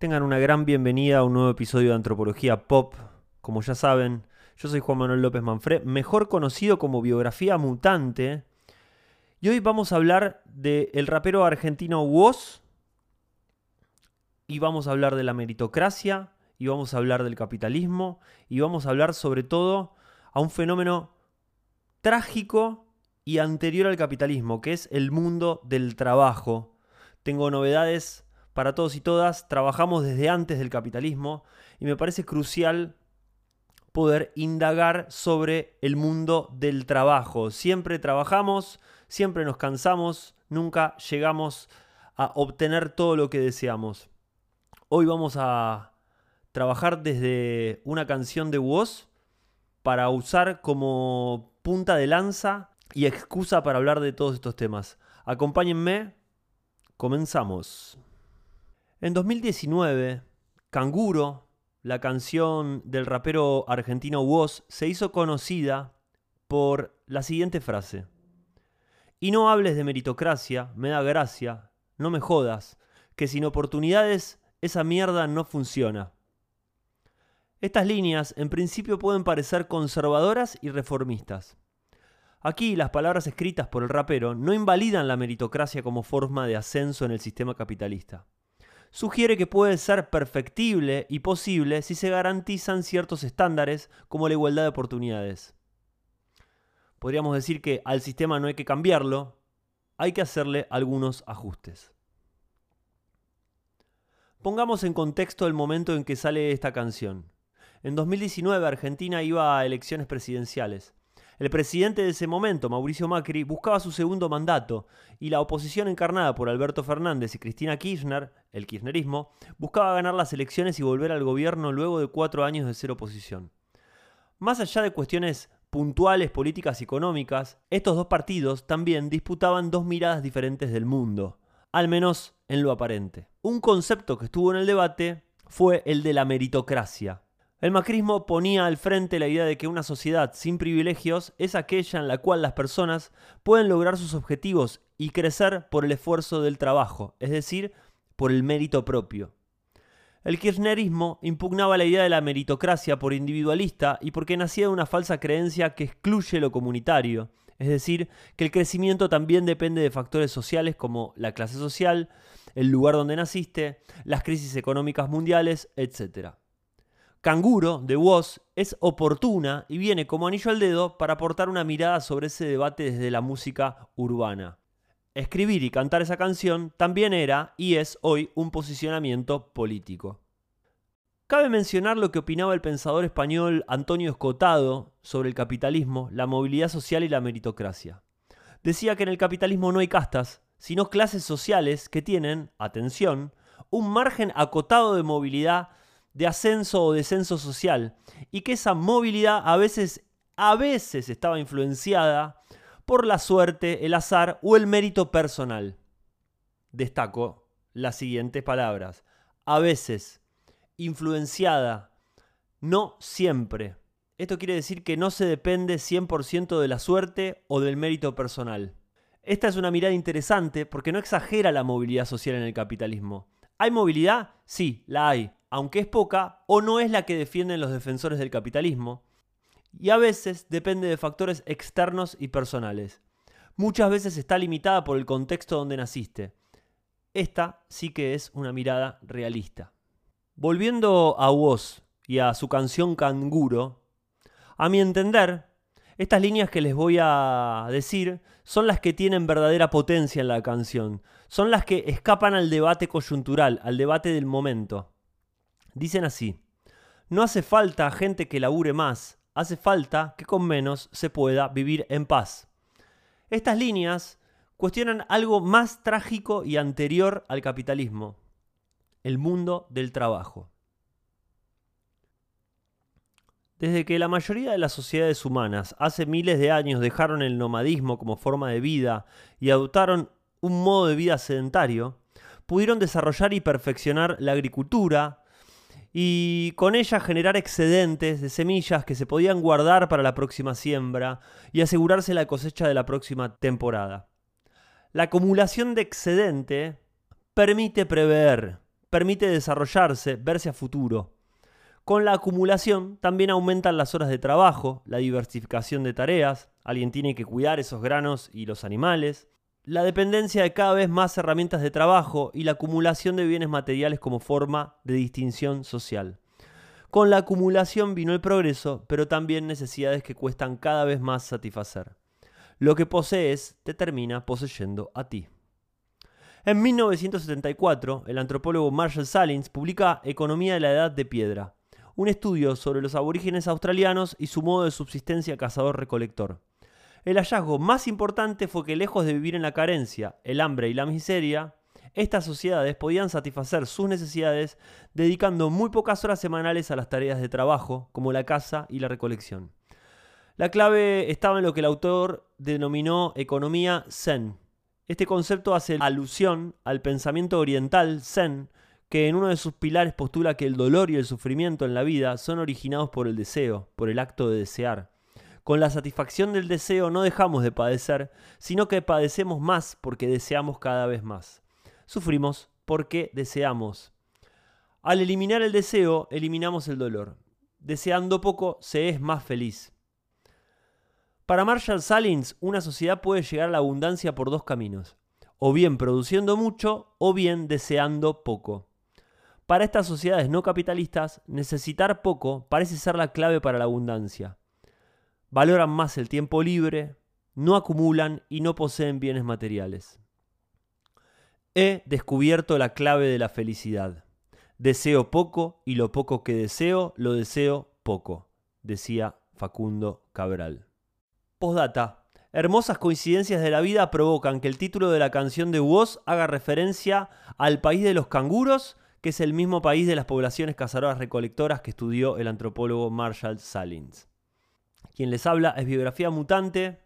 Tengan una gran bienvenida a un nuevo episodio de Antropología Pop. Como ya saben, yo soy Juan Manuel López Manfred, mejor conocido como Biografía Mutante. Y hoy vamos a hablar del rapero argentino Woz. Y vamos a hablar de la meritocracia. Y vamos a hablar del capitalismo. Y vamos a hablar sobre todo a un fenómeno trágico y anterior al capitalismo, que es el mundo del trabajo. Tengo novedades para todos y todas, trabajamos desde antes del capitalismo y me parece crucial poder indagar sobre el mundo del trabajo. Siempre trabajamos, siempre nos cansamos, nunca llegamos a obtener todo lo que deseamos. Hoy vamos a trabajar desde una canción de Woz para usar como punta de lanza y excusa para hablar de todos estos temas. Acompáñenme, comenzamos. En 2019, Canguro, la canción del rapero argentino Woz, se hizo conocida por la siguiente frase. Y no hables de meritocracia, me da gracia, no me jodas, que sin oportunidades esa mierda no funciona. Estas líneas en principio pueden parecer conservadoras y reformistas. Aquí las palabras escritas por el rapero no invalidan la meritocracia como forma de ascenso en el sistema capitalista sugiere que puede ser perfectible y posible si se garantizan ciertos estándares como la igualdad de oportunidades. Podríamos decir que al sistema no hay que cambiarlo, hay que hacerle algunos ajustes. Pongamos en contexto el momento en que sale esta canción. En 2019 Argentina iba a elecciones presidenciales. El presidente de ese momento, Mauricio Macri, buscaba su segundo mandato y la oposición encarnada por Alberto Fernández y Cristina Kirchner, el kirchnerismo, buscaba ganar las elecciones y volver al gobierno luego de cuatro años de ser oposición. Más allá de cuestiones puntuales políticas y económicas, estos dos partidos también disputaban dos miradas diferentes del mundo, al menos en lo aparente. Un concepto que estuvo en el debate fue el de la meritocracia, el macrismo ponía al frente la idea de que una sociedad sin privilegios es aquella en la cual las personas pueden lograr sus objetivos y crecer por el esfuerzo del trabajo, es decir, por el mérito propio. El kirchnerismo impugnaba la idea de la meritocracia por individualista y porque nacía de una falsa creencia que excluye lo comunitario, es decir, que el crecimiento también depende de factores sociales como la clase social, el lugar donde naciste, las crisis económicas mundiales, etc. Canguro, de Woz, es oportuna y viene como anillo al dedo para aportar una mirada sobre ese debate desde la música urbana. Escribir y cantar esa canción también era y es hoy un posicionamiento político. Cabe mencionar lo que opinaba el pensador español Antonio Escotado sobre el capitalismo, la movilidad social y la meritocracia. Decía que en el capitalismo no hay castas, sino clases sociales que tienen, atención, un margen acotado de movilidad de ascenso o descenso social y que esa movilidad a veces, a veces estaba influenciada por la suerte, el azar o el mérito personal. Destaco las siguientes palabras. A veces, influenciada, no siempre. Esto quiere decir que no se depende 100% de la suerte o del mérito personal. Esta es una mirada interesante porque no exagera la movilidad social en el capitalismo. ¿Hay movilidad? Sí, la hay, aunque es poca, o no es la que defienden los defensores del capitalismo, y a veces depende de factores externos y personales. Muchas veces está limitada por el contexto donde naciste. Esta sí que es una mirada realista. Volviendo a Woz y a su canción Canguro, a mi entender, estas líneas que les voy a decir son las que tienen verdadera potencia en la canción, son las que escapan al debate coyuntural, al debate del momento. Dicen así, no hace falta gente que labure más, hace falta que con menos se pueda vivir en paz. Estas líneas cuestionan algo más trágico y anterior al capitalismo, el mundo del trabajo. Desde que la mayoría de las sociedades humanas hace miles de años dejaron el nomadismo como forma de vida y adoptaron un modo de vida sedentario, pudieron desarrollar y perfeccionar la agricultura, y con ella generar excedentes de semillas que se podían guardar para la próxima siembra y asegurarse la cosecha de la próxima temporada. La acumulación de excedente permite prever, permite desarrollarse, verse a futuro. Con la acumulación también aumentan las horas de trabajo, la diversificación de tareas, alguien tiene que cuidar esos granos y los animales, la dependencia de cada vez más herramientas de trabajo y la acumulación de bienes materiales como forma de distinción social. Con la acumulación vino el progreso, pero también necesidades que cuestan cada vez más satisfacer. Lo que posees te termina poseyendo a ti. En 1974, el antropólogo Marshall Salins publica Economía de la Edad de Piedra, un estudio sobre los aborígenes australianos y su modo de subsistencia cazador-recolector. El hallazgo más importante fue que lejos de vivir en la carencia, el hambre y la miseria, estas sociedades podían satisfacer sus necesidades dedicando muy pocas horas semanales a las tareas de trabajo, como la caza y la recolección. La clave estaba en lo que el autor denominó economía zen. Este concepto hace alusión al pensamiento oriental zen, que en uno de sus pilares postula que el dolor y el sufrimiento en la vida son originados por el deseo, por el acto de desear. Con la satisfacción del deseo no dejamos de padecer, sino que padecemos más porque deseamos cada vez más. Sufrimos porque deseamos. Al eliminar el deseo, eliminamos el dolor. Deseando poco, se es más feliz. Para Marshall Salins, una sociedad puede llegar a la abundancia por dos caminos, o bien produciendo mucho, o bien deseando poco. Para estas sociedades no capitalistas, necesitar poco parece ser la clave para la abundancia. Valoran más el tiempo libre, no acumulan y no poseen bienes materiales. He descubierto la clave de la felicidad. Deseo poco y lo poco que deseo lo deseo poco, decía Facundo Cabral. Postdata. Hermosas coincidencias de la vida provocan que el título de la canción de Woz haga referencia al país de los canguros, que es el mismo país de las poblaciones cazadoras recolectoras que estudió el antropólogo Marshall Salins. Quien les habla es Biografía Mutante,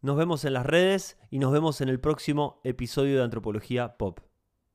nos vemos en las redes y nos vemos en el próximo episodio de Antropología Pop.